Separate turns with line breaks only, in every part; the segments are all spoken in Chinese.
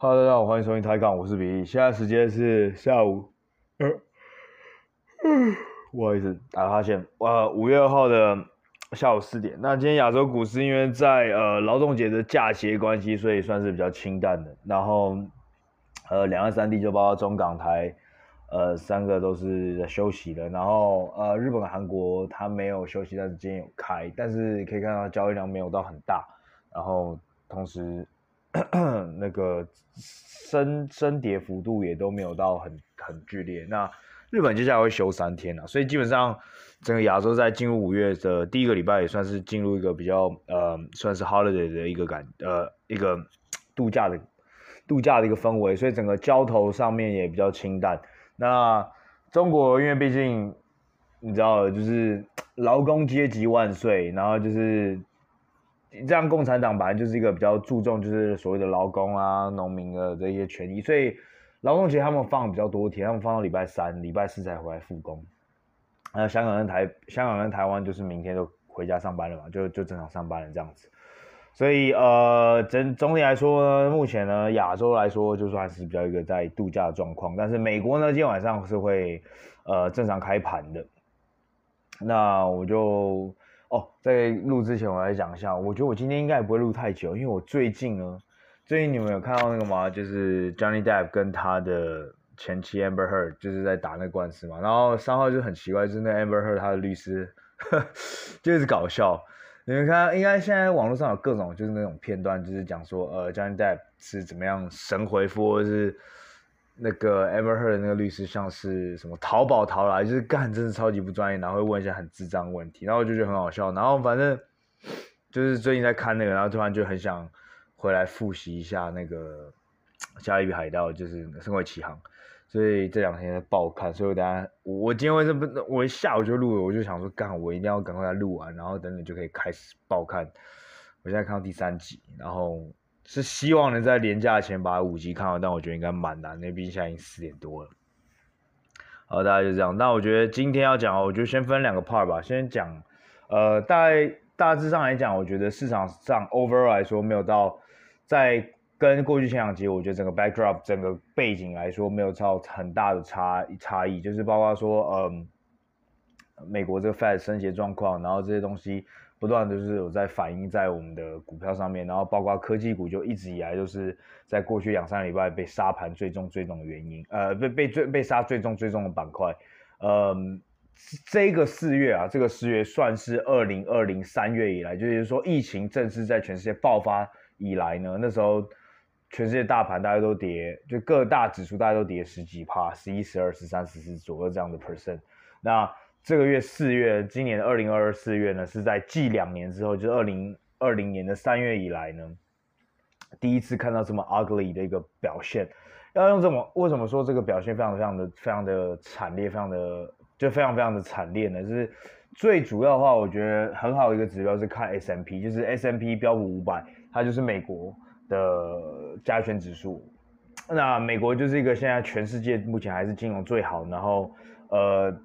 哈喽，大家好，欢迎收听台港，我是比利。现在时间是下午，呃，不好意思，打个哈欠。呃，五月二号的下午四点。那今天亚洲股市因为在呃劳动节的假期关系，所以算是比较清淡的。然后，呃，两岸三地就包括中港台，呃，三个都是休息的。然后，呃，日本、韩国它没有休息，但是今天有开，但是可以看到交易量没有到很大。然后，同时。那个升升跌幅度也都没有到很很剧烈。那日本接下来会休三天啊，所以基本上整个亚洲在进入五月的第一个礼拜也算是进入一个比较呃算是 holiday 的一个感呃一个度假的度假的一个氛围，所以整个交投上面也比较清淡。那中国因为毕竟你知道就是 劳工阶级万岁，然后就是。这样，共产党本来就是一个比较注重就是所谓的劳工啊、农民的这些权益，所以劳动节他们放比较多天，他们放到礼拜三、礼拜四才回来复工。那香港跟台香港跟台湾就是明天就回家上班了嘛，就就正常上班了这样子。所以呃，整总体来说呢，目前呢亚洲来说就算是比较一个在度假的状况，但是美国呢今天晚上是会呃正常开盘的。那我就。哦，在录之前我来讲一下，我觉得我今天应该也不会录太久，因为我最近呢，最近你们有看到那个吗？就是 Johnny Depp 跟他的前妻 Amber Heard 就是在打那个官司嘛，然后三号就很奇怪，就是那 Amber Heard 他的律师呵 就是搞笑，你们看，应该现在网络上有各种就是那种片段，就是讲说呃 Johnny Depp 是怎么样神回复，或是。那个 Amber Heard 的那个律师像是什么淘宝淘来，就是干，真的超级不专业，然后会问一些很智障问题，然后我就觉得很好笑，然后反正就是最近在看那个，然后突然就很想回来复习一下那个《加勒比海盗》，就是《神鬼奇航》，所以这两天在爆看，所以我等下我今天为什么我一下午就录了，我就想说干，我一定要赶快来录完，然后等等就可以开始爆看。我现在看到第三集，然后。是希望能在连假前把五集看完，但我觉得应该蛮难，因为毕竟现在已经四点多了。好，大概就这样。那我觉得今天要讲，我就先分两个 part 吧。先讲，呃，大概大致上来讲，我觉得市场上 overall 来说没有到在跟过去前两集，我觉得整个 backdrop 整个背景来说没有超很大的差差异，就是包括说，嗯、美国这个 Fed 升息状况，然后这些东西。不断就是有在反映在我们的股票上面，然后包括科技股就一直以来都是在过去两三个礼拜被杀盘最重最重的原因，呃，被被最被杀最重最重的板块，嗯，这个四月啊，这个四月算是二零二零三月以来，就是说疫情正式在全世界爆发以来呢，那时候全世界大盘大家都跌，就各大指数大家都跌十几趴，十一、十二、十三、十四左右这样的 percent，那。这个月四月，今年二零二二四月呢，是在继两年之后，就是二零二零年的三月以来呢，第一次看到这么 ugly 的一个表现。要用这么，为什么说这个表现非常非常的非常的惨烈，非常的就非常非常的惨烈呢？就是最主要的话，我觉得很好的一个指标是看 S M P，就是 S M P 标普五百，它就是美国的加权指数。那美国就是一个现在全世界目前还是金融最好，然后呃。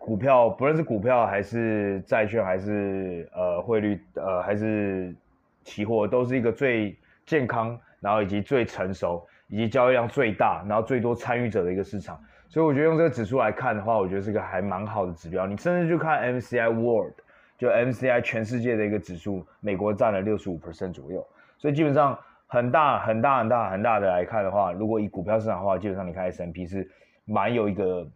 股票不论是股票还是债券还是呃汇率呃还是期货，都是一个最健康，然后以及最成熟，以及交易量最大，然后最多参与者的一个市场。所以我觉得用这个指数来看的话，我觉得是个还蛮好的指标。你甚至就看 MCI World，就 MCI 全世界的一个指数，美国占了六十五 percent 左右。所以基本上很大很大很大很大的来看的话，如果以股票市场的话，基本上你看 S M P 是蛮有一个。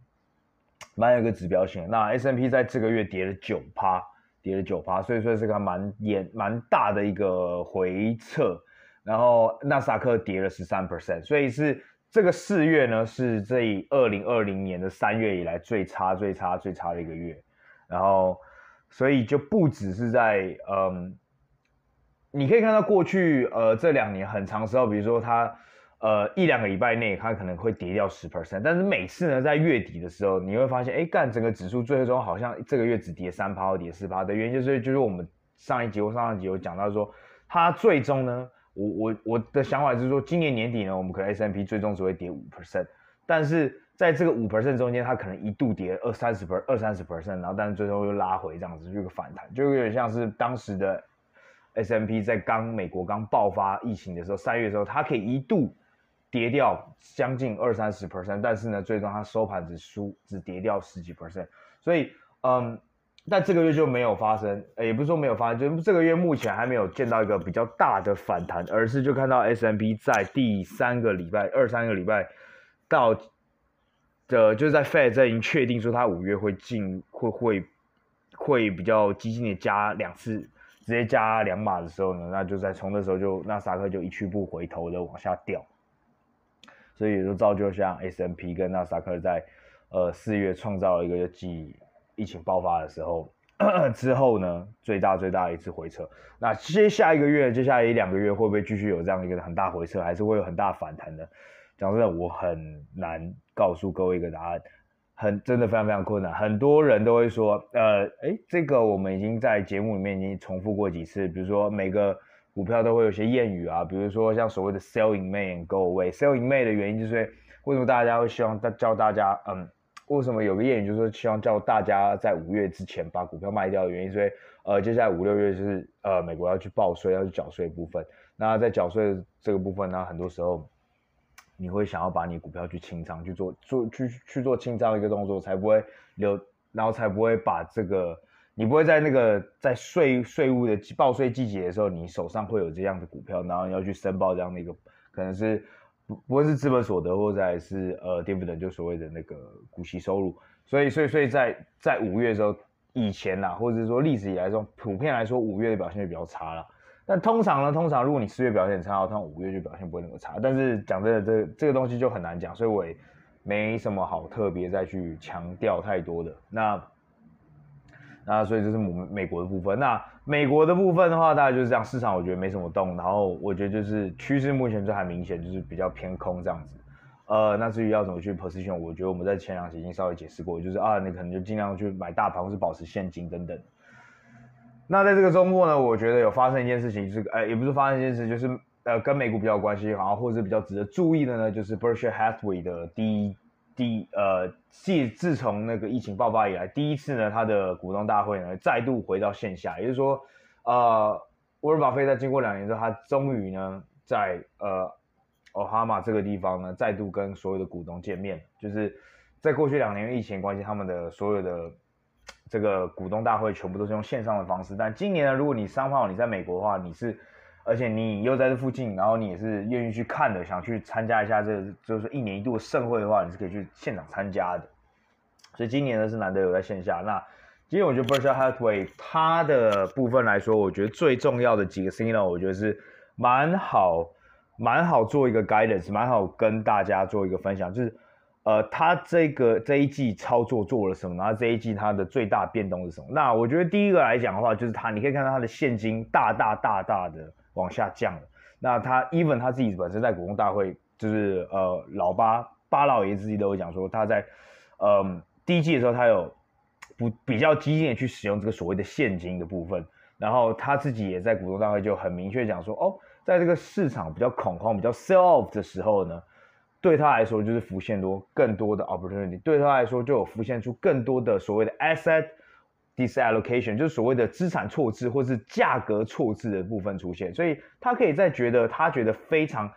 蛮有一个指标性，那 S&P 在这个月跌了九趴，跌了九趴，所以说是个蛮严蛮大的一个回撤。然后纳斯达克跌了十三 percent，所以是这个四月呢，是这二零二零年的三月以来最差、最差、最差的一个月。然后，所以就不只是在嗯，你可以看到过去呃这两年很长时候，比如说它。呃，一两个礼拜内它可能会跌掉十 percent，但是每次呢，在月底的时候，你会发现，哎，干整个指数最终好像这个月只跌三趴或跌四趴的原因，就是就是我们上一集或上上集有讲到说，它最终呢，我我我的想法是说，今年年底呢，我们可能 S&P 最终只会跌五 percent，但是在这个五 percent 中间，它可能一度跌二三十 per 二三十 percent，然后但是最终又拉回这样子，就一个反弹，就有点像是当时的 S M P 在刚美国刚爆发疫情的时候，三月的时候，它可以一度。跌掉将近二三十 percent，但是呢，最终它收盘只输只跌掉十几 percent，所以嗯，但这个月就没有发生，也不是说没有发生，就这个月目前还没有见到一个比较大的反弹，而是就看到 S&P 在第三个礼拜二三个礼拜到的，就是在 Fed 在已经确定说它五月会进会会会比较激进的加两次，直接加两码的时候呢，那就在从那时候就纳斯达克就一去不回头的往下掉。所以就造就像 S&P 跟纳斯达克在，呃四月创造了一个继疫情爆发的时候之后呢，最大最大的一次回撤。那接下一个月，接下来一两个月会不会继续有这样一个很大回撤，还是会有很大反弹呢？讲真的，我很难告诉各位一个答案，很真的非常非常困难。很多人都会说，呃，诶，这个我们已经在节目里面已经重复过几次，比如说每个。股票都会有些谚语啊，比如说像所谓的 “sell in May and go away”。sell in May 的原因就是为什么大家会希望大教大家，嗯，为什么有个谚语就是希望叫大家在五月之前把股票卖掉的原因，所以呃，接下来五六月就是呃，美国要去报税，要去缴税部分。那在缴税这个部分呢，很多时候你会想要把你股票去清仓，去做做去去做清仓一个动作，才不会留，然后才不会把这个。你不会在那个在税税务的报税季节的时候，你手上会有这样的股票，然后你要去申报这样的一个，可能是不不会是资本所得，或者是呃 dividend 就所谓的那个股息收入。所以所以所以在在五月的时候以前呐，或者是说历史以来中，普遍来说五月的表现就比较差了。但通常呢，通常如果你四月表现很差，通常五月就表现不会那么差。但是讲真的，这这个东西就很难讲，所以我也没什么好特别再去强调太多的那。那所以这是美美国的部分。那美国的部分的话，大概就是这样。市场我觉得没什么动，然后我觉得就是趋势目前就还明显，就是比较偏空这样子。呃，那至于要怎么去 position，我觉得我们在前两期已经稍微解释过，就是啊，你可能就尽量去买大盘或是保持现金等等。那在这个周末呢，我觉得有发生一件事情，就是呃，也不是发生一件事，就是呃，跟美股比较有关系，然后或者是比较值得注意的呢，就是 Berkshire Hathaway 的第一。第呃，自自从那个疫情爆发以来，第一次呢，他的股东大会呢再度回到线下，也就是说，呃，沃伦巴菲在经过两年之后，他终于呢在呃，奥哈马这个地方呢再度跟所有的股东见面，就是在过去两年疫情关系，他们的所有的这个股东大会全部都是用线上的方式，但今年呢，如果你三号你在美国的话，你是。而且你又在这附近，然后你也是愿意去看的，想去参加一下这，就是一年一度的盛会的话，你是可以去现场参加的。所以今年呢是难得有在线下。那今天我觉得 Berkshire Hathaway 它的部分来说，我觉得最重要的几个 signal，我觉得是蛮好，蛮好做一个 guidance，蛮好跟大家做一个分享，就是呃，它这个这一季操作做了什么，然后这一季它的最大变动是什么？那我觉得第一个来讲的话，就是它，你可以看到它的现金大大大大的。往下降了。那他 even 他自己本身在股东大会，就是呃老巴巴老爷自己都有讲说，他在嗯第一季的时候，他有不比较激进的去使用这个所谓的现金的部分。然后他自己也在股东大会就很明确讲说，哦，在这个市场比较恐慌、比较 sell off 的时候呢，对他来说就是浮现多更多的 opportunity，对他来说就有浮现出更多的所谓的 asset。Disallocation 就是所谓的资产错置或是价格错置的部分出现，所以他可以在觉得他觉得非常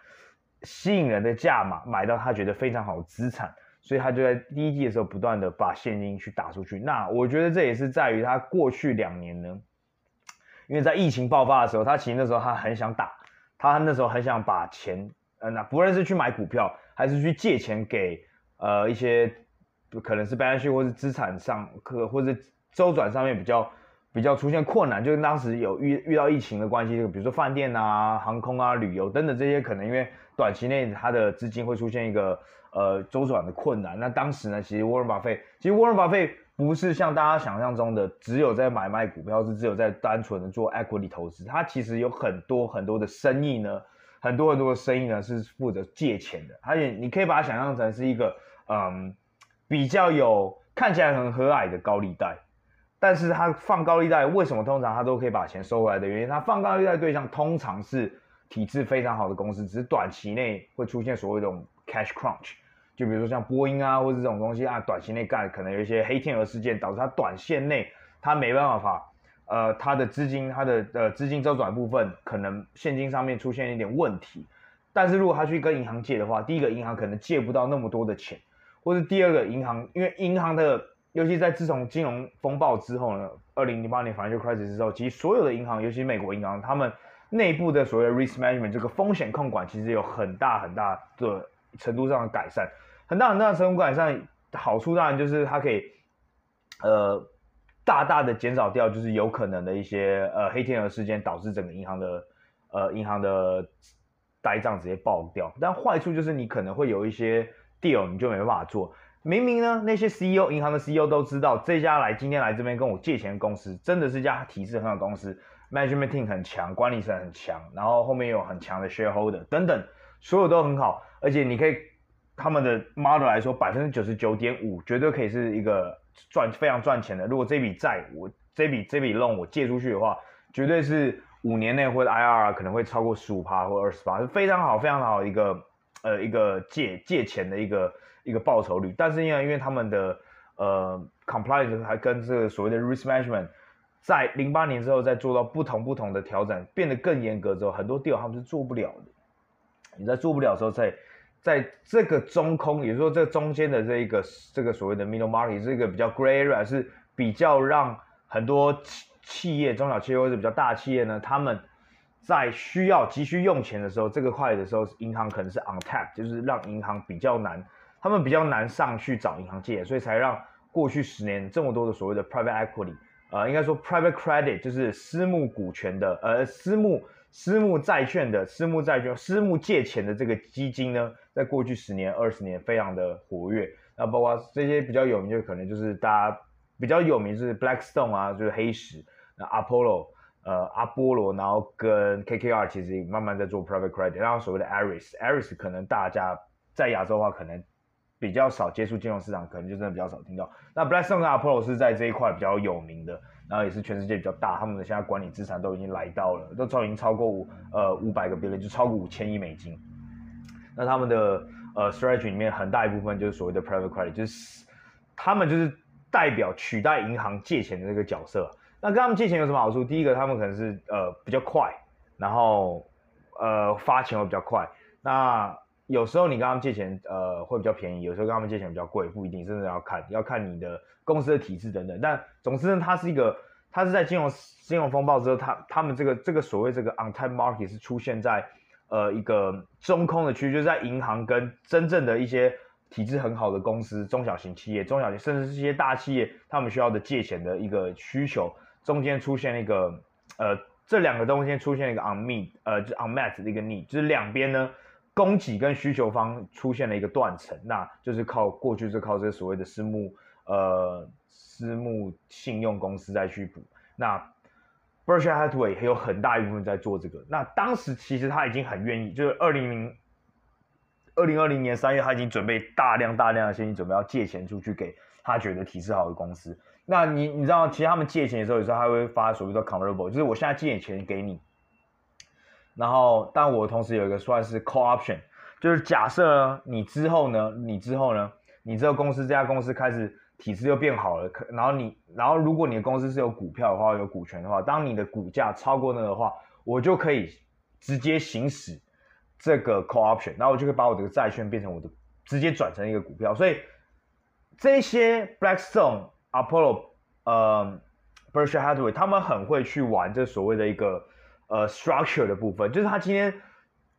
吸引人的价码买到他觉得非常好的资产，所以他就在第一季的时候不断的把现金去打出去。那我觉得这也是在于他过去两年呢，因为在疫情爆发的时候，他其实那时候他很想打，他那时候很想把钱，呃，那不论是去买股票还是去借钱给呃一些可能是 balance 或是资产上可或者。周转上面比较比较出现困难，就是当时有遇遇到疫情的关系，比如说饭店啊、航空啊、旅游等等这些，可能因为短期内它的资金会出现一个呃周转的困难。那当时呢，其实沃伦巴菲，其实沃伦巴菲不是像大家想象中的只有在买卖股票，是只有在单纯的做 equity 投资，他其实有很多很多的生意呢，很多很多的生意呢是负责借钱的。而且你可以把它想象成是一个嗯比较有看起来很和蔼的高利贷。但是他放高利贷，为什么通常他都可以把钱收回来的原因？他放高利贷对象通常是体质非常好的公司，只是短期内会出现所谓的这种 cash crunch，就比如说像波音啊，或者这种东西啊，短期内干可能有一些黑天鹅事件，导致他短线内他没办法，呃，他的资金他的呃资金周转部分可能现金上面出现一点问题。但是如果他去跟银行借的话，第一个银行可能借不到那么多的钱，或是第二个银行，因为银行的，尤其在自从金融风暴之后呢，二零零八年 financial crisis 之后，其实所有的银行，尤其美国银行，他们内部的所谓 risk management 这个风险控管，其实有很大很大的程度上的改善，很大很大的程度改善，好处当然就是它可以，呃。大大的减少掉，就是有可能的一些呃黑天鹅事件导致整个银行的呃银行的呆账直接爆掉。但坏处就是你可能会有一些 deal 你就没办法做。明明呢那些 CEO 银行的 CEO 都知道这家来今天来这边跟我借钱的公司真的是家体制很好的公司，management team 很强，管理层很强，然后后面有很强的 shareholder 等等，所有都很好，而且你可以他们的 model 来说百分之九十九点五绝对可以是一个。赚非常赚钱的，如果这笔债我这笔这笔 loan 我借出去的话，绝对是五年内或者 IRR 可能会超过十五趴或二十趴，是非常好非常好的一个呃一个借借钱的一个一个报酬率。但是因为因为他们的呃 compliance 还跟这个所谓的 risk management 在零八年之后再做到不同不同的调整，变得更严格之后，很多 deal 他们是做不了的。你在做不了的时候在。在这个中空，也就是说这中间的这一个这个所谓的 middle market，这个比较 gray area 是比较让很多企企业、中小企业或者比较大企业呢，他们在需要急需用钱的时候，这个块的时候，银行可能是 untapped，就是让银行比较难，他们比较难上去找银行借，所以才让过去十年这么多的所谓的 private equity，呃，应该说 private credit 就是私募股权的，呃，私募私募债券的私募债券、私募借钱的这个基金呢。在过去十年、二十年，非常的活跃。那包括这些比较有名，就可能就是大家比较有名，就是 Blackstone 啊，就是黑石。那 Apollo，呃，阿波罗，然后跟 KKR 其实也慢慢在做 private credit。然后所谓的 Aris，Aris 可能大家在亚洲的话，可能比较少接触金融市场，可能就真的比较少听到。那 Blackstone 跟 Apollo 是在这一块比较有名的，然后也是全世界比较大。他们的现在管理资产都已经来到了，都超已经超过五呃五百个 billion，就超过五千亿美金。那他们的呃 strategy 里面很大一部分就是所谓的 private credit，就是他们就是代表取代银行借钱的这个角色。那跟他们借钱有什么好处？第一个，他们可能是呃比较快，然后呃发钱会比较快。那有时候你跟他们借钱呃会比较便宜，有时候跟他们借钱比较贵，不一定，真的要看要看你的公司的体制等等。但总之呢，它是一个，它是在金融金融风暴之后，它他们这个这个所谓这个 on time market 是出现在。呃，一个中空的区域，就是在银行跟真正的一些体制很好的公司、中小型企业、中小型甚至是一些大企业，他们需要的借钱的一个需求，中间出现一个呃，这两个东西出现一个 on me，呃，就 unmet 的一个 need，就是两边呢供给跟需求方出现了一个断层，那就是靠过去是靠这所谓的私募呃私募信用公司再去补那。Berkshire Hathaway 还有很大一部分在做这个。那当时其实他已经很愿意，就是二零零二零二零年三月，他已经准备大量大量的现金，准备要借钱出去给他觉得体制好的公司。那你你知道，其实他们借钱的时候，有时候他会发所谓的 convertible，就是我现在借点钱给你，然后但我同时有一个算是 call option，就是假设呢你之后呢，你之后呢，你这个公司这家公司开始。体质又变好了，可然后你，然后如果你的公司是有股票的话，有股权的话，当你的股价超过那个的话，我就可以直接行使这个 call option，然后我就可以把我的债券变成我的，直接转成一个股票。所以这些 Blackstone、Apollo、呃、Berkshire Hathaway 他们很会去玩这所谓的一个呃 structure 的部分，就是他今天。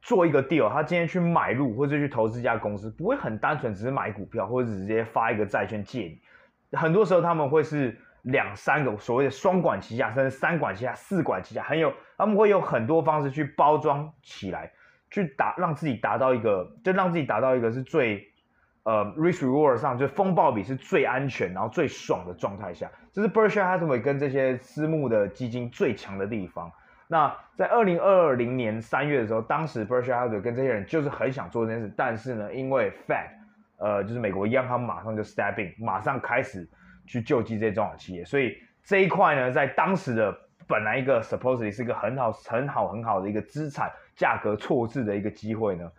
做一个 deal，他今天去买入或者去投资一家公司，不会很单纯只是买股票或者直接发一个债券借你。很多时候他们会是两三个所谓的双管齐下，甚至三管齐下、四管齐下，很有他们会有很多方式去包装起来，去达让自己达到一个，就让自己达到一个是最呃 risk reward 上就是风暴比是最安全，然后最爽的状态下，这是 Berkshire Hathaway 跟这些私募的基金最强的地方。那在二零二零年三月的时候，当时 Berkshire Hathaway 跟这些人就是很想做这件事，但是呢，因为 Fed，呃，就是美国央行马上就 step in，马上开始去救济这些中小企业，所以这一块呢，在当时的本来一个 supposedly 是一个很好、很好、很好的一个资产价格错置的一个机会呢，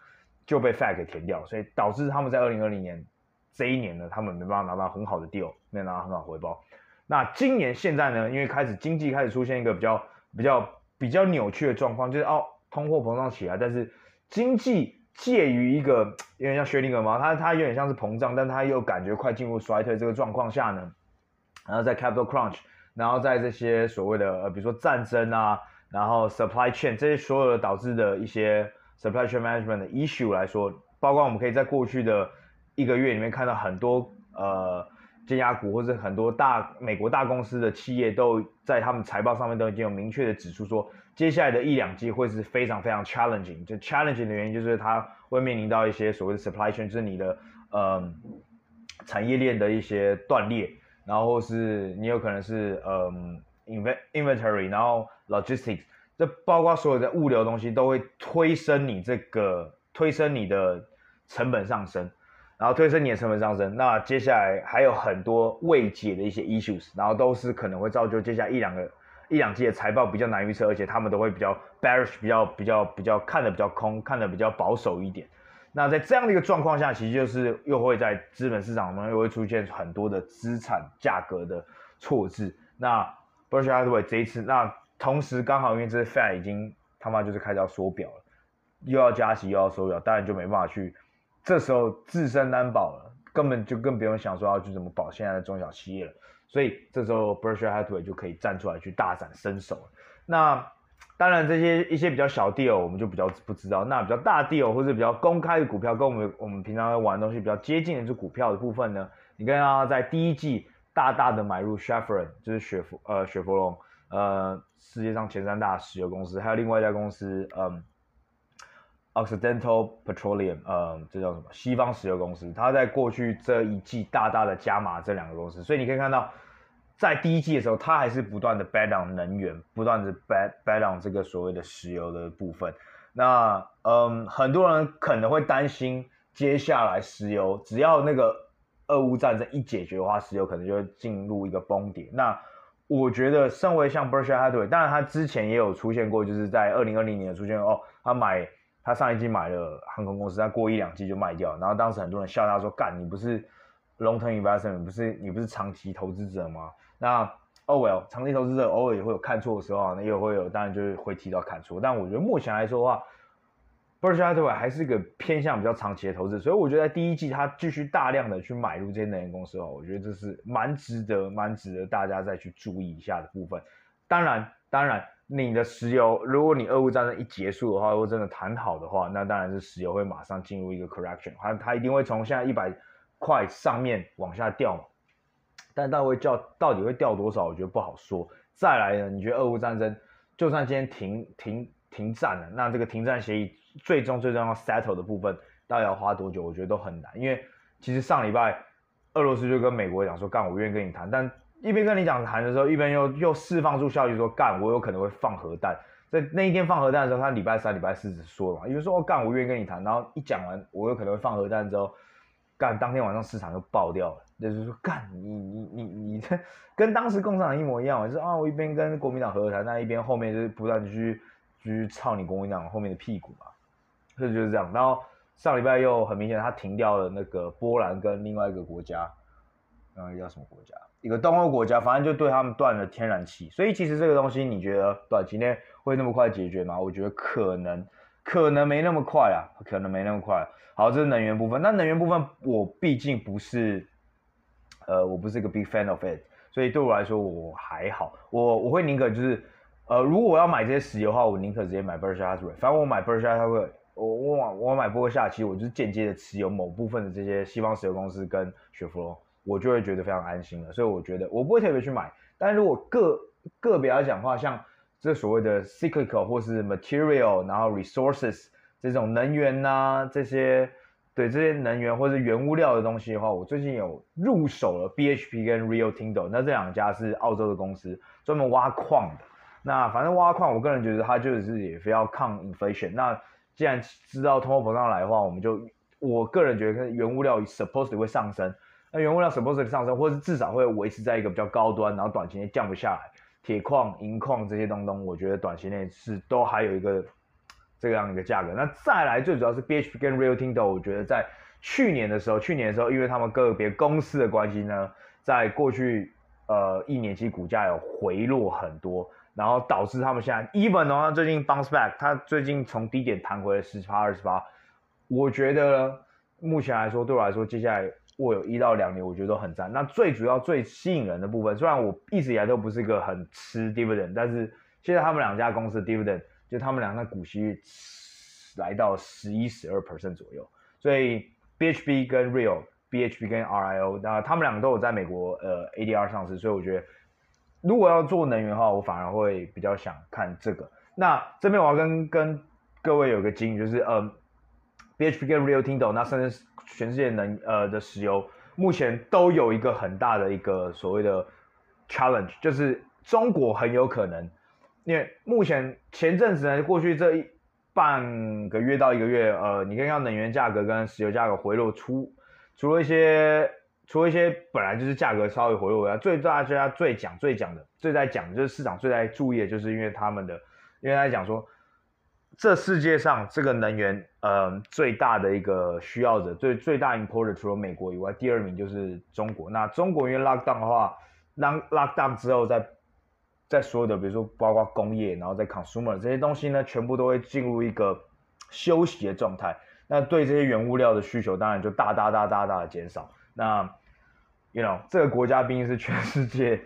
就被 Fed 给填掉，所以导致他们在二零二零年这一年呢，他们没办法拿到很好的 deal，没有拿到很好的回报。那今年现在呢，因为开始经济开始出现一个比较比较。比较扭曲的状况就是哦，通货膨胀起来，但是经济介于一个有点像薛定谔嘛，它它有点像是膨胀，但它又感觉快进入衰退这个状况下呢，然后在 capital crunch，然后在这些所谓的呃比如说战争啊，然后 supply chain 这些所有的导致的一些 supply chain management 的 issue 来说，包括我们可以在过去的一个月里面看到很多呃。尖压股或者很多大美国大公司的企业都在他们财报上面都已经有明确的指出说，接下来的一两季会是非常非常 challenging。就 challenging 的原因就是它会面临到一些所谓的 supply chain，就是你的呃产业链的一些断裂，然后是你有可能是呃 inventory，然后 logistics，这包括所有的物流东西都会推升你这个推升你的成本上升。然后推升你的成本上升，那接下来还有很多未解的一些 issues，然后都是可能会造就接下来一两个一两季的财报比较难预测，而且他们都会比较 bearish，比较比较比较看得比较空，看得比较保守一点。那在这样的一个状况下，其实就是又会在资本市场中又会出现很多的资产价格的错置。那 Berkshire Hathaway 这一次，那同时刚好因为这 Fed 已经他妈就是开始要缩表了，又要加息又要缩表，当然就没办法去。这时候自身难保了，根本就更不用想说要去怎么保现在的中小企业了。所以这时候 Berkshire Hathaway 就可以站出来去大展身手了。那当然这些一些比较小 deal 我们就比较不知道。那比较大 deal 或者比较公开的股票，跟我们我们平常玩的东西比较接近的这股票的部分呢，你看到在第一季大大的买入 Chevron，就是雪佛呃雪佛龙呃世界上前三大石油公司，还有另外一家公司嗯。Occidental Petroleum，呃，这叫什么？西方石油公司，它在过去这一季大大的加码这两个公司，所以你可以看到，在第一季的时候，它还是不断的 bad on 能源，不断的 bad bad on 这个所谓的石油的部分。那，嗯，很多人可能会担心，接下来石油只要那个俄乌战争一解决的话，石油可能就会进入一个崩跌。那我觉得，身为像 Berkshire Hathaway，当然他之前也有出现过，就是在二零二零年出现哦，他买。他上一季买了航空公司，他过一两季就卖掉，然后当时很多人笑他说：“干，你不是 long term investment，不是你不是长期投资者吗？”那 oh well，长期投资者偶尔也会有看错的时候啊，那也会有，当然就是会提到看错。但我觉得目前来说的话，Berkshire Hathaway 还是一个偏向比较长期的投资，所以我觉得在第一季他继续大量的去买入这些能源公司的话，我觉得这是蛮值得、蛮值得大家再去注意一下的部分。当然，当然。你的石油，如果你俄乌战争一结束的话，如果真的谈好的话，那当然是石油会马上进入一个 correction，它它一定会从现在一百块上面往下掉嘛。但到会掉，到底会掉多少，我觉得不好说。再来呢，你觉得俄乌战争就算今天停停停战了，那这个停战协议最终最终要 settle 的部分，到底要花多久？我觉得都很难，因为其实上礼拜俄罗斯就跟美国讲说，干，我愿意跟你谈，但。一边跟你讲谈的时候，一边又又释放出消息说干，我有可能会放核弹。在那一天放核弹的时候，他礼拜三、礼拜四说了嘛，因为说哦干，我愿意跟你谈。然后一讲完我有可能会放核弹之后，干，当天晚上市场就爆掉了。就是说干，你你你你这跟当时共产党一模一样，就是啊，我一边跟国民党和谈，那一边后面就是不断去去操你国民党后面的屁股嘛。这就是这样。然后上礼拜又很明显，他停掉了那个波兰跟另外一个国家，那个叫什么国家？一个东欧国家，反正就对他们断了天然气，所以其实这个东西，你觉得短期内会那么快解决吗？我觉得可能，可能没那么快啊，可能没那么快。好，这是能源部分。那能源部分，我毕竟不是，呃，我不是一个 big fan of it，所以对我来说我还好。我我会宁可就是，呃，如果我要买这些石油的话，我宁可直接买 Berkshire Hathaway。反正我买 Berkshire 它会我我我买波克夏，其实我就是间接的持有某部分的这些西方石油公司跟雪佛龙。我就会觉得非常安心了，所以我觉得我不会特别去买。但如果个个别来讲的话，像这所谓的 cyclical 或是 material，然后 resources 这种能源呐、啊，这些对这些能源或是原物料的东西的话，我最近有入手了 BHP 跟 Rio Tinto，那这两家是澳洲的公司，专门挖矿的。那反正挖矿，我个人觉得它就是也非要抗 inflation。那既然知道通货膨胀来的话，我们就我个人觉得原物料 supposed 会上升。那原物料 supposed 上升，或是至少会维持在一个比较高端，然后短期内降不下来。铁矿、银矿这些东东，我觉得短期内是都还有一个这样一个价格。那再来最主要是 BHP 跟 Rio Tinto，我觉得在去年的时候，去年的时候，因为他们个别公司的关系呢，在过去呃一年期股价有回落很多。然后导致他们现在 even 的话，最近 bounce back，它最近从低点弹回了十趴二十趴，我觉得目前来说对我来说，接下来我有一到两年，我觉得都很赞。那最主要最吸引人的部分，虽然我一直以来都不是一个很吃 dividend，但是现在他们两家公司 dividend 就他们两个股息率来到十一十二 percent 左右，所以 BHB 跟 Rio，BHB 跟 RIO，那他们两个都有在美国呃 ADR 上市，所以我觉得。如果要做能源的话，我反而会比较想看这个。那这边我要跟跟各位有个经验，就是呃，BHP 跟 Rio Tinto，那甚至全世界能呃的石油，目前都有一个很大的一个所谓的 challenge，就是中国很有可能，因为目前前阵子呢，过去这一半个月到一个月，呃，你可以看到能源价格跟石油价格回落出，除了一些。除了一些本来就是价格稍微回落的，最大家最讲最讲的，最在讲就是市场最在注意的，就是因为他们的，因为他讲说，这世界上这个能源，呃，最大的一个需要者，最最大 importer 除了美国以外，第二名就是中国。那中国因为 lockdown 的话，lock lockdown 之后在，在在所有的比如说包括工业，然后在 consumer 这些东西呢，全部都会进入一个休息的状态。那对这些原物料的需求，当然就大大大大大的减少。那，you know，这个国家毕竟是全世界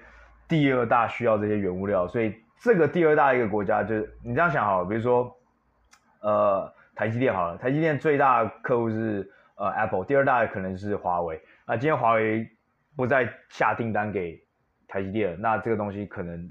第二大需要这些原物料，所以这个第二大一个国家就是你这样想好了，比如说，呃，台积电好了，台积电最大的客户是呃 Apple，第二大的可能是华为。那今天华为不再下订单给台积电了，那这个东西可能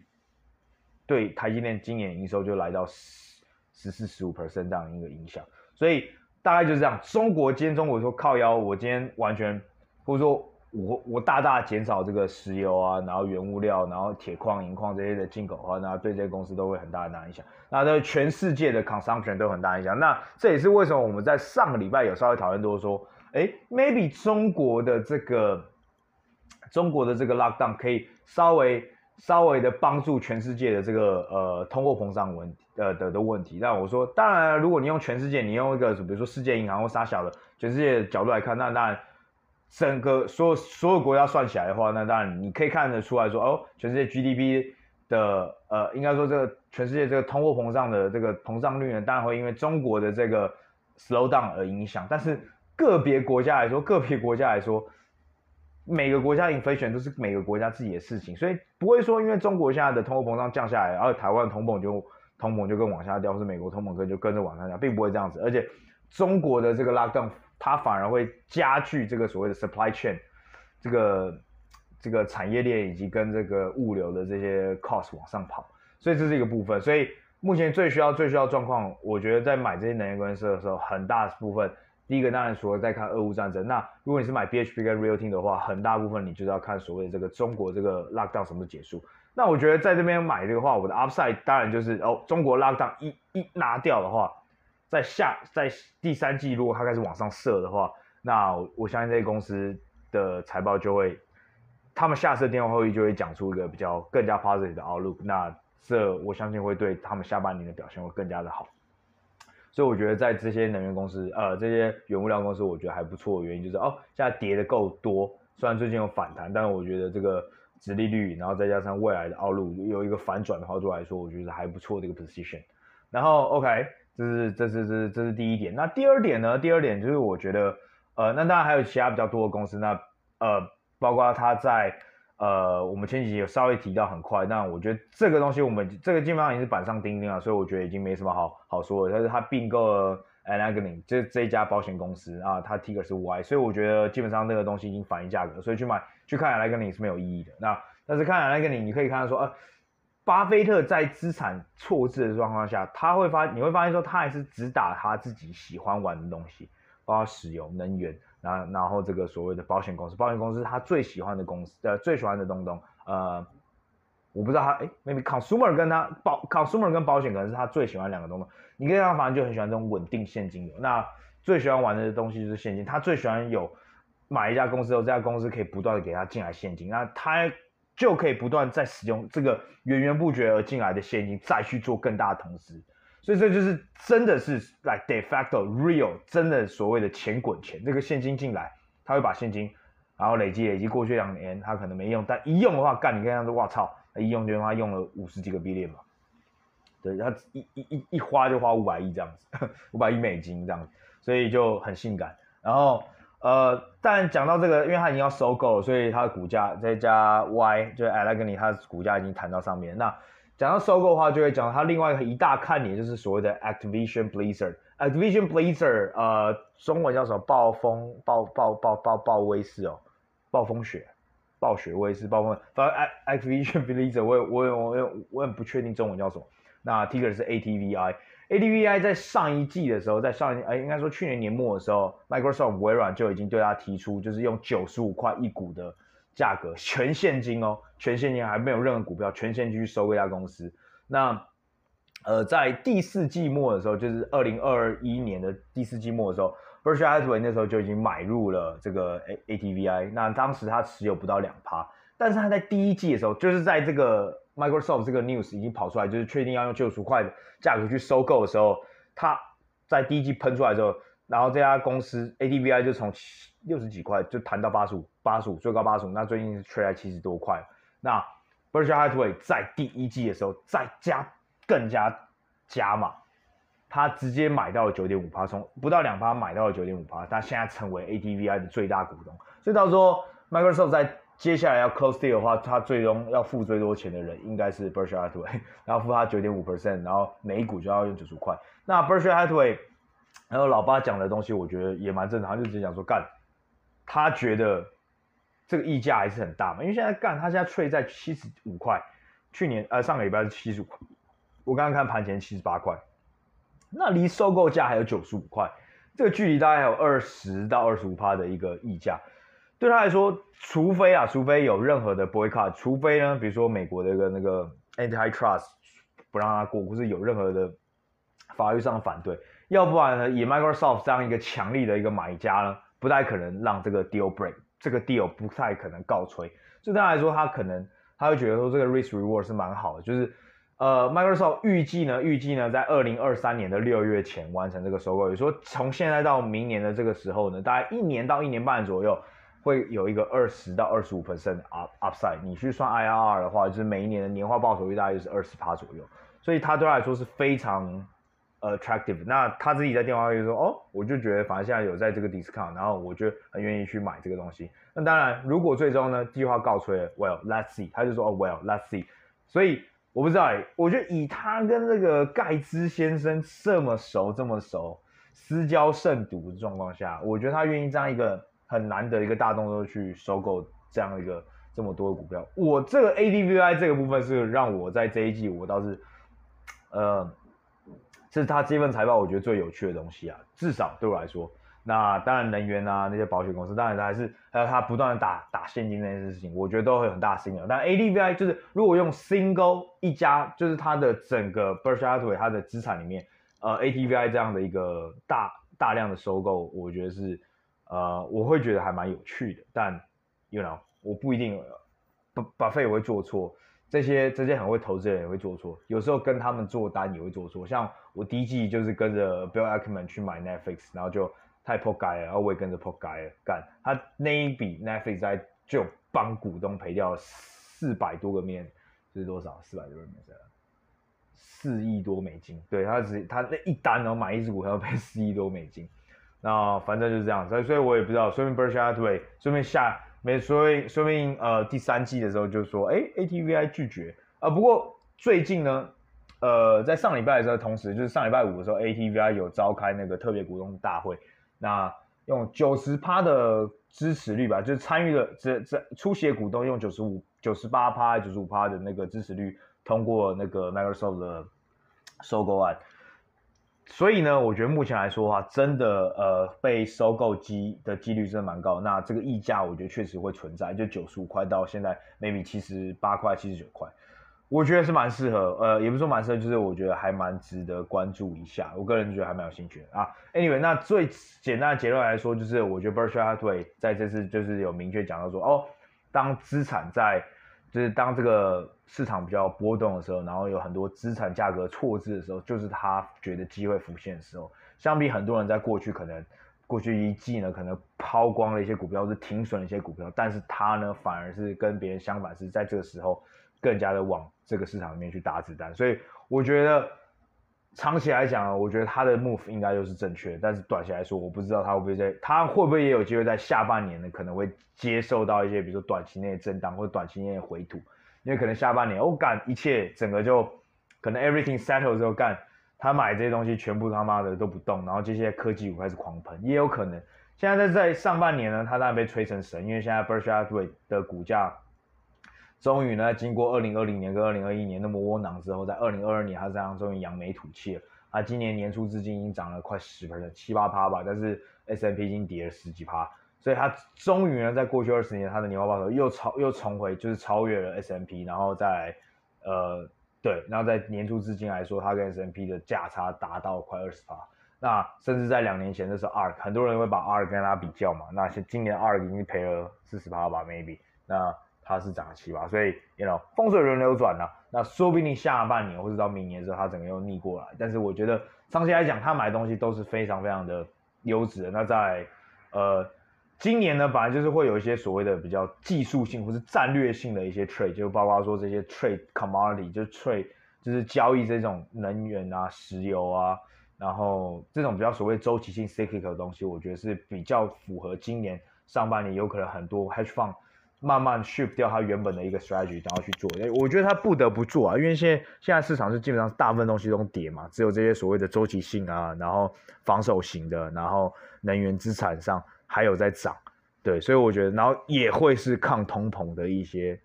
对台积电今年营收就来到十十四十五 percent 这样一个影响。所以大概就是这样。中国今天中国说靠腰，我今天完全。或者说我我大大减少这个石油啊，然后原物料，然后铁矿、银矿这些的进口的话，那对这些公司都会很大的影响。那对全世界的 consumption 都很大影响。那这也是为什么我们在上个礼拜有稍微讨论多说，哎，maybe 中国的这个中国的这个 lockdown 可以稍微稍微的帮助全世界的这个呃通货膨胀问呃的的问题。那我说，当然如果你用全世界，你用一个比如说世界银行或啥小的全世界的角度来看，那当然。整个所有所有国家算起来的话，那当然你可以看得出来说，哦，全世界 GDP 的呃，应该说这个全世界这个通货膨胀的这个膨胀率呢，当然会因为中国的这个 slow down 而影响。但是个别国家来说，个别国家来说，每个国家 inflation 都是每个国家自己的事情，所以不会说因为中国现在的通货膨胀降下来，然后台湾通膨就通膨就跟往下掉，或是美国通膨跟就跟着往下掉，并不会这样子。而且中国的这个 lockdown。它反而会加剧这个所谓的 supply chain，这个这个产业链以及跟这个物流的这些 cost 往上跑，所以这是一个部分。所以目前最需要最需要状况，我觉得在买这些能源公司的时候，很大部分，第一个当然除了在看俄乌战争，那如果你是买 BHP 跟 Rio Tinto 的话，很大部分你就是要看所谓这个中国这个 lockdown 什么时候结束。那我觉得在这边买这个话，我的 upside 当然就是哦，中国 lockdown 一一拿掉的话。在下在第三季，如果它开始往上射的话，那我，相信这些公司的财报就会，他们下次电话会议就会讲出一个比较更加 positive 的 outlook。那这我相信会对他们下半年的表现会更加的好。所以我觉得在这些能源公司，呃，这些原物料公司，我觉得还不错的原因就是哦，现在跌的够多，虽然最近有反弹，但是我觉得这个殖利率，然后再加上未来的 outlook 有一个反转的话，对我来说，我觉得还不错的一个 position。然后 OK。这是这是这是这是第一点。那第二点呢？第二点就是我觉得，呃，那当然还有其他比较多的公司。那呃，包括它在呃，我们前几集有稍微提到很快。那我觉得这个东西我们这个基本上已经是板上钉钉了，所以我觉得已经没什么好好说的。但是它并购了 Allegheny 这这一家保险公司啊，它 Ticker 是 Y，所以我觉得基本上那个东西已经反映价格，所以去买去看 Allegheny 是没有意义的。那但是看 Allegheny 你可以看到说，呃。巴菲特在资产错置的状况下，他会发，你会发现说，他还是只打他自己喜欢玩的东西，包括石油、能源，然后然后这个所谓的保险公司，保险公司他最喜欢的公司，呃，最喜欢的东东，呃，我不知道他，诶，maybe consumer 跟他保 consumer 跟保险可能是他最喜欢两个东东，你可以看他反正就很喜欢这种稳定现金流，那最喜欢玩的东西就是现金，他最喜欢有买一家公司后，这家公司可以不断的给他进来现金，那他。就可以不断再使用这个源源不绝而进来的现金，再去做更大的投资，所以这就是真的是 like de facto real，真的所谓的钱滚钱。这个现金进来，他会把现金，然后累积累积过去两年，他可能没用，但一用的话，干你看样子，哇操，一用就他用了五十几个 billion 嘛，对，他一一一一花就花五百亿这样子，五百亿美金这样子，所以就很性感。然后呃，但讲到这个，因为他已经要收购了，所以他的股价再加 Y 就 Allegheny，他的股价已经弹到上面。那讲到收购的话，就会讲到他另外一个一大看点，就是所谓的 Activision Blizzard。Activision Blizzard，呃，中文叫什么？暴风暴暴暴暴暴威士哦，暴风雪，暴雪威士，暴风。反正 Activision Blizzard，我也我也我也我也不确定中文叫什么。那 Ticker 是 ATVI。ATVI 在上一季的时候，在上一哎，应该说去年年末的时候，Microsoft 微软就已经对他提出，就是用九十五块一股的价格，全现金哦，全现金还没有任何股票，全现金去收购一家公司。那呃，在第四季末的时候，就是二零二一年的第四季末的时候 b e r s h i r e Hathaway 那时候就已经买入了这个 ATVI。那当时他持有不到两趴，但是他在第一季的时候，就是在这个。Microsoft 这个 news 已经跑出来，就是确定要用救赎块的价格去收购的时候，它在第一季喷出来之后，然后这家公司 ATVI 就从六十几块就谈到八十五，八十五最高八十五，那最近是 trade 在七十多块。那 Berkshire Hathaway 在第一季的时候再加更加加码，他直接买到了九点五趴，从不到两趴买到了九点五趴，他现在成为 ATVI 的最大股东，所以到时候 Microsoft 在接下来要 close deal 的话，他最终要付最多钱的人应该是 Berkshire Hathaway，然后付他九点五 percent，然后每一股就要用九十块。那 Berkshire Hathaway，然后老爸讲的东西，我觉得也蛮正常，就直接讲说干，他觉得这个溢价还是很大嘛，因为现在干他现在 trade 在七十五块，去年呃上个礼拜是七十五块，我刚刚看盘前七十八块，那离收购价还有九十五块，这个距离大概还有二十到二十五趴的一个溢价。对他来说，除非啊，除非有任何的 boycott，除非呢，比如说美国的一个那个 antitrust 不让他过，或是有任何的法律上的反对，要不然呢，以 Microsoft 这样一个强力的一个买家呢，不太可能让这个 deal break，这个 deal 不太可能告吹。对他来说，他可能他会觉得说这个 risk reward 是蛮好的，就是呃，Microsoft 预计呢，预计呢，在二零二三年的六月前完成这个收购，也就是说从现在到明年的这个时候呢，大概一年到一年半左右。会有一个二十到二十五 percent up upside，你去算 IRR 的话，就是每一年的年化报酬率大概就是二十趴左右，所以他对他来说是非常 attractive。那他自己在电话里说，哦，我就觉得反正现在有在这个 discount，然后我就很愿意去买这个东西。那当然，如果最终呢计划告吹了，Well let's see，他就说哦 Well let's see。所以我不知道，我觉得以他跟这个盖茨先生这么熟这么熟，私交甚笃的状况下，我觉得他愿意这样一个。很难得一个大动作去收购这样一个这么多的股票，我这个 ATVI 这个部分是让我在这一季我倒是，呃，是他这份财报我觉得最有趣的东西啊，至少对我来说。那当然能源啊那些保险公司，当然还是还有他不断的打打现金那件事情，我觉得都会很大的吸引力。但 ATVI 就是如果用 single 一家，就是它的整个 Berkshire Hathaway 它的资产里面，呃 ATVI 这样的一个大大量的收购，我觉得是。呃，我会觉得还蛮有趣的，但，you know，我不一定，巴巴菲也会做错，这些这些很会投资的人也会做错，有时候跟他们做单也会做错。像我第一季就是跟着 Bill Ackman 去买 Netflix，然后就太破街了，然后我也跟着破街了，干他那一笔 Netflix 在就帮股东赔掉四百多个面，这是多少？四百多个面，四亿多美金。对，他只他那一单然后买一只股票要赔四亿多美金。那反正就是这样，所以所以我也不知道，说明 Berkshire Hathaway，说明下没所以，说明呃第三季的时候就说，哎，ATVI 拒绝啊、不过最近呢，呃，在上礼拜的时候，同时就是上礼拜五的时候，ATVI 有召开那个特别股东大会，那用九十趴的支持率吧，就是参与的这这出席股东用九十五、九十八趴、九十五趴的那个支持率通过那个 Microsoft 的收购案。所以呢，我觉得目前来说的话，真的呃被收购机的几率真的蛮高。那这个溢价，我觉得确实会存在，就九十五块到现在 maybe 七十八块、七十九块，我觉得是蛮适合，呃，也不是说蛮适合，就是我觉得还蛮值得关注一下。我个人觉得还蛮有兴趣啊。Anyway，那最简单的结论来说，就是我觉得 Berkshire 在这次就是有明确讲到说，哦，当资产在就是当这个市场比较波动的时候，然后有很多资产价格错置的时候，就是他觉得机会浮现的时候。相比很多人在过去可能过去一季呢，可能抛光了一些股票，或是停损了一些股票，但是他呢反而是跟别人相反，是在这个时候更加的往这个市场里面去打子弹。所以我觉得长期来讲，我觉得他的 move 应该就是正确。但是短期来说，我不知道他会不会在，他会不会也有机会在下半年呢？可能会接受到一些，比如说短期内的震荡或者短期内的回吐，因为可能下半年我干、一切整个就可能 everything settle 之后干。他买这些东西全部他妈的都不动，然后这些科技股开始狂喷，也有可能。现在在在上半年呢，他当然被吹成神，因为现在 Berkshire 的股价终于呢，经过二零二零年跟二零二一年那么窝囊之后，在二零二二年他这样终于扬眉吐气了。他今年年初至今已经涨了快十%，七八趴吧，但是 S M P 已经跌了十几趴，所以他终于呢，在过去二十年他的年化报酬又超又重回，就是超越了 S M P 然后在呃。对，然后在年初至今来说，它跟 S M P 的价差达到快二十趴。那甚至在两年前的时候，R 很多人会把 R 跟它比较嘛。那今年 R 已经赔了四十趴吧，maybe。那它是涨了七八，所以 you know 风水轮流转啊。那说不定下半年或者到明年的时候，它整个又逆过来。但是我觉得长期来讲，他买东西都是非常非常的优质的。那在呃。今年呢，本来就是会有一些所谓的比较技术性或是战略性的一些 trade，就包括说这些 trade commodity，就 trade，就是交易这种能源啊、石油啊，然后这种比较所谓周期性 cyclical 的东西，我觉得是比较符合今年上半年有可能很多 hedge fund 慢慢 shift 掉它原本的一个 strategy，然后去做。我觉得它不得不做啊，因为现在现在市场是基本上大部分东西都跌嘛，只有这些所谓的周期性啊，然后防守型的，然后能源资产上。还有在涨，对，所以我觉得，然后也会是抗通膨的一些，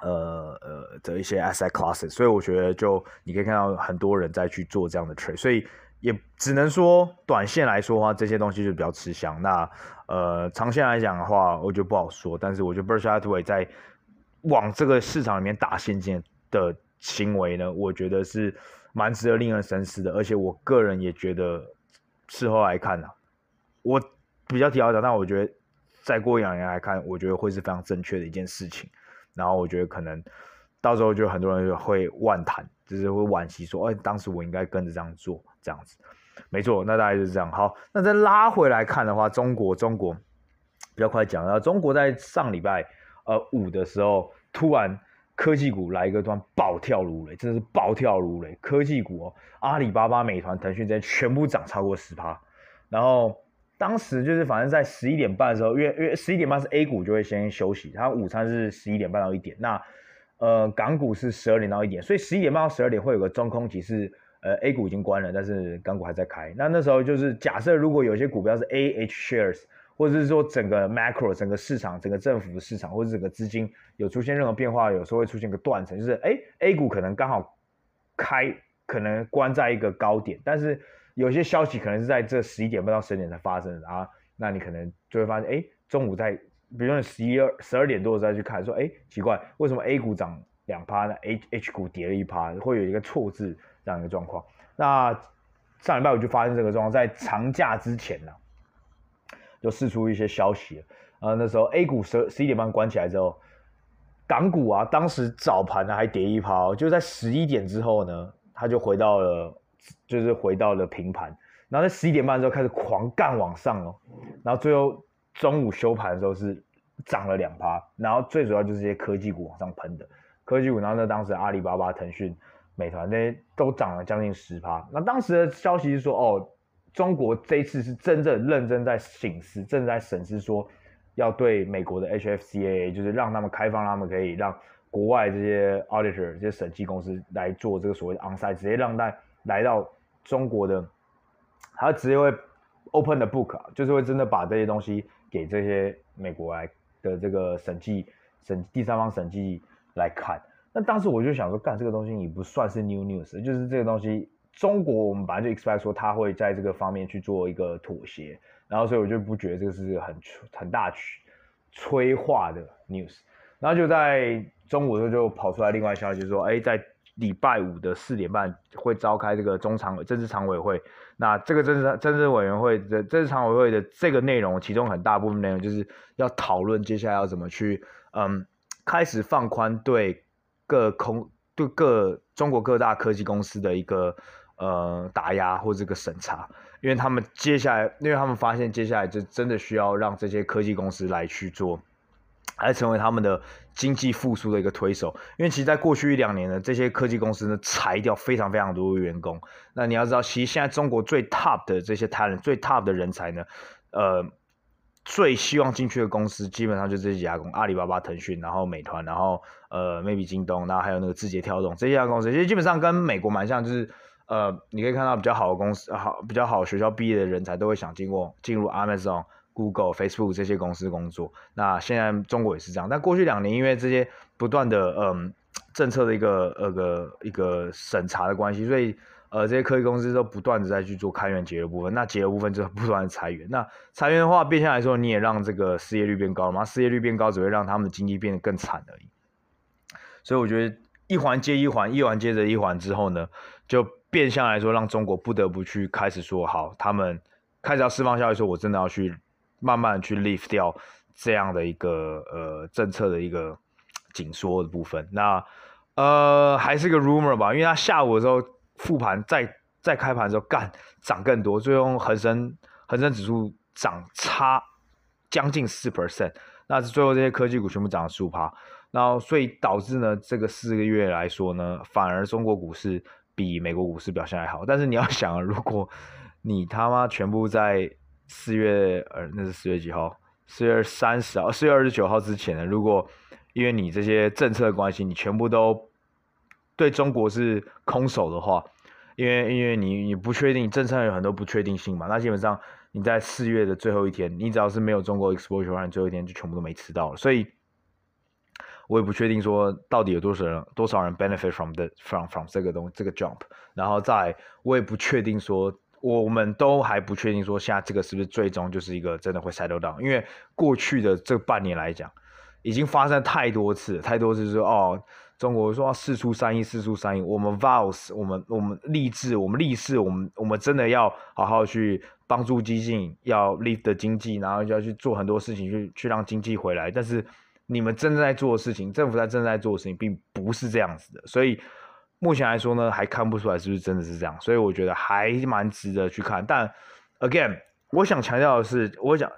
呃呃的一些 asset classes，所以我觉得就你可以看到很多人在去做这样的 trade，所以也只能说短线来说的话，这些东西就比较吃香。那呃长线来讲的话，我觉得不好说。但是我觉得 Berkshire Hathaway 在往这个市场里面打现金的行为呢，我觉得是蛮值得令人深思的。而且我个人也觉得事后来看呢、我。比较提早讲，但我觉得再过一两年来看，我觉得会是非常正确的一件事情。然后我觉得可能到时候就很多人会万谈，就是会惋惜说，哎，当时我应该跟着这样做，这样子。没错，那大概就是这样。好，那再拉回来看的话，中国，中国比较快讲，然后中国在上礼拜呃五的时候，突然科技股来一个段暴跳如雷，真的是暴跳如雷。科技股哦，阿里巴巴、美团、腾讯这些全部涨超过十趴，然后。当时就是反正在十一点半的时候，因为因为十一点半是 A 股就会先休息，它午餐是十一点半到一点，那呃港股是十二点到一点，所以十一点半到十二点会有个中空期是呃 A 股已经关了，但是港股还在开。那那时候就是假设如果有些股票是 A H shares，或者是说整个 macro 整个市场整个政府的市场或者整个资金有出现任何变化，有时候会出现个断层，就是哎 A 股可能刚好开，可能关在一个高点，但是。有些消息可能是在这十一点半到十二点才发生的啊，那你可能就会发现，哎，中午在，比如说十一二十二点多再去看，说，哎，奇怪，为什么 A 股涨两趴呢？H H 股跌了一趴，会有一个错字这样一个状况。那上礼拜我就发生这个状况，在长假之前呢、就试出一些消息了。呃，那时候 A 股十十一点半关起来之后，港股啊，当时早盘呢还跌一趴，就在十一点之后呢，它就回到了。就是回到了平盘，然后在十一点半的时候开始狂干往上哦，然后最后中午休盘的时候是涨了两趴，然后最主要就是这些科技股往上喷的科技股，然后呢，当时阿里巴巴、腾讯、美团那些都涨了将近十趴。那当时的消息是说，哦，中国这一次是真正认真在省思，正在审视说要对美国的 HFCAA，就是让他们开放，他们可以让国外这些 auditor 这些审计公司来做这个所谓的 onsite，直接让在。来到中国的，他直接会 open the book，就是会真的把这些东西给这些美国来的这个审计审第三方审计来看。那当时我就想说，干这个东西你不算是 new news，就是这个东西中国我们本来就 expect 说他会在这个方面去做一个妥协，然后所以我就不觉得这个是很很大催化的 news。然后就在中午的时候就跑出来另外消息，说，哎，在。礼拜五的四点半会召开这个中常委政治常委会，那这个政治政治委员会的政治常委会的这个内容，其中很大部分内容就是要讨论接下来要怎么去，嗯，开始放宽对各空对各中国各大科技公司的一个呃打压或这个审查，因为他们接下来，因为他们发现接下来就真的需要让这些科技公司来去做来成为他们的经济复苏的一个推手。因为其实，在过去一两年呢，这些科技公司呢裁掉非常非常多的员工。那你要知道，其实现在中国最 top 的这些 talent、最 top 的人才呢，呃，最希望进去的公司基本上就这几家公司：阿里巴巴、腾讯，然后美团，然后呃，maybe 京东，然后还有那个字节跳动这些家公司。其实基本上跟美国蛮像，就是呃，你可以看到比较好的公司、好比较好学校毕业的人才都会想经过进入 Amazon。Google、Facebook 这些公司工作，那现在中国也是这样。但过去两年，因为这些不断的嗯政策的一个呃个一个审查的关系，所以呃这些科技公司都不断的在去做开源节流部分。那节流部分就不断的裁员。那裁员的话，变相来说，你也让这个失业率变高了嘛？失业率变高，只会让他们的经济变得更惨而已。所以我觉得一环接一环，一环接着一环之后呢，就变相来说，让中国不得不去开始说好，他们开始要释放消息，说我真的要去。慢慢去 lift 掉这样的一个呃政策的一个紧缩的部分，那呃还是个 rumor 吧，因为他下午的时候复盘再再开盘的时候干涨更多，最后恒生恒生指数涨差将近四 percent，那最后这些科技股全部涨了十五趴，然后所以导致呢这个四个月来说呢，反而中国股市比美国股市表现还好，但是你要想，如果你他妈全部在四月呃，那是四月几号？四月三十号，四月二十九号之前呢？如果因为你这些政策的关系，你全部都对中国是空手的话，因为因为你你不确定政策有很多不确定性嘛，那基本上你在四月的最后一天，你只要是没有中国 exposure，最后一天就全部都没吃到。所以，我也不确定说到底有多少人多少人 benefit from the from from 这个东这个 jump，然后再我也不确定说。我们都还不确定说现在这个是不是最终就是一个真的会 settle down，因为过去的这半年来讲，已经发生太多次，太多次说哦，中国说要释出善意，释出善意，我们 vows，我们我们立志，我们立誓，我们我们真的要好好去帮助经济，要 lift 的经济，然后就要去做很多事情去去让经济回来，但是你们正在做的事情，政府在正在做的事情，并不是这样子的，所以。目前来说呢，还看不出来是不是真的是这样，所以我觉得还蛮值得去看。但 again，我想强调的是，我想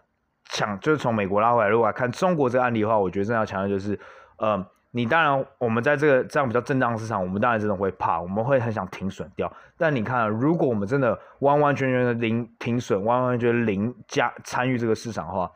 强就是从美国拉回来，如果来看中国这个案例的话，我觉得真的要强调就是，呃，你当然我们在这个这样比较震荡市场，我们当然真的会怕，我们会很想停损掉。但你看，如果我们真的完完全全的零停损，完完全全零加参与这个市场的话，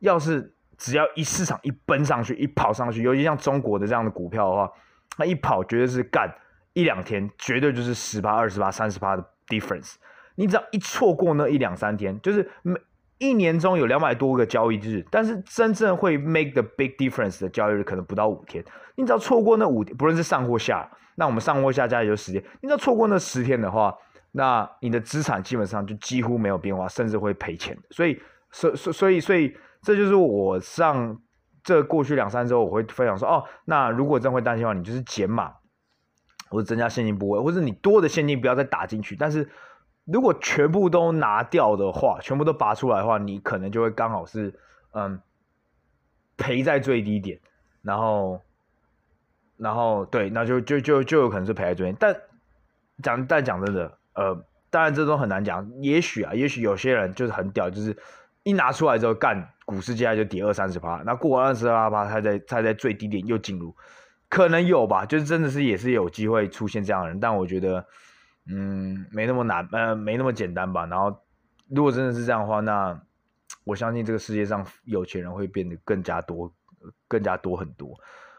要是只要一市场一奔上去，一跑上去，尤其像中国的这样的股票的话，那一跑绝对是干。一两天绝对就是十八、二十八、三十八的 difference。你只要一错过那一两三天，就是每一年中有两百多个交易日，但是真正会 make the big difference 的交易日可能不到五天。你只要错过那五，不论是上或下，那我们上或下加也就十天。你只要错过那十天的话，那你的资产基本上就几乎没有变化，甚至会赔钱。所以，所所所以所以这就是我上这过去两三周我会分享说，哦，那如果真会担心的话，你就是减码。或者增加现金部位，或者你多的现金不要再打进去。但是如果全部都拿掉的话，全部都拔出来的话，你可能就会刚好是嗯赔在最低点，然后然后对，那就就就就有可能是赔在最低点。但讲但讲真的，呃，当然这都很难讲。也许啊，也许有些人就是很屌，就是一拿出来之后干，股市接下来就跌二三十趴，那过完二十二趴，它在它在最低点又进入。可能有吧，就是真的是也是有机会出现这样的人，但我觉得，嗯，没那么难，呃，没那么简单吧。然后，如果真的是这样的话，那我相信这个世界上有钱人会变得更加多，更加多很多。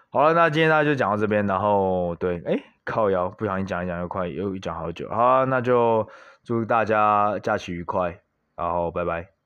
好了，那今天大家就讲到这边，然后对，哎，靠腰，不小心讲一讲又快又讲好久，好，那就祝大家假期愉快，然后拜拜。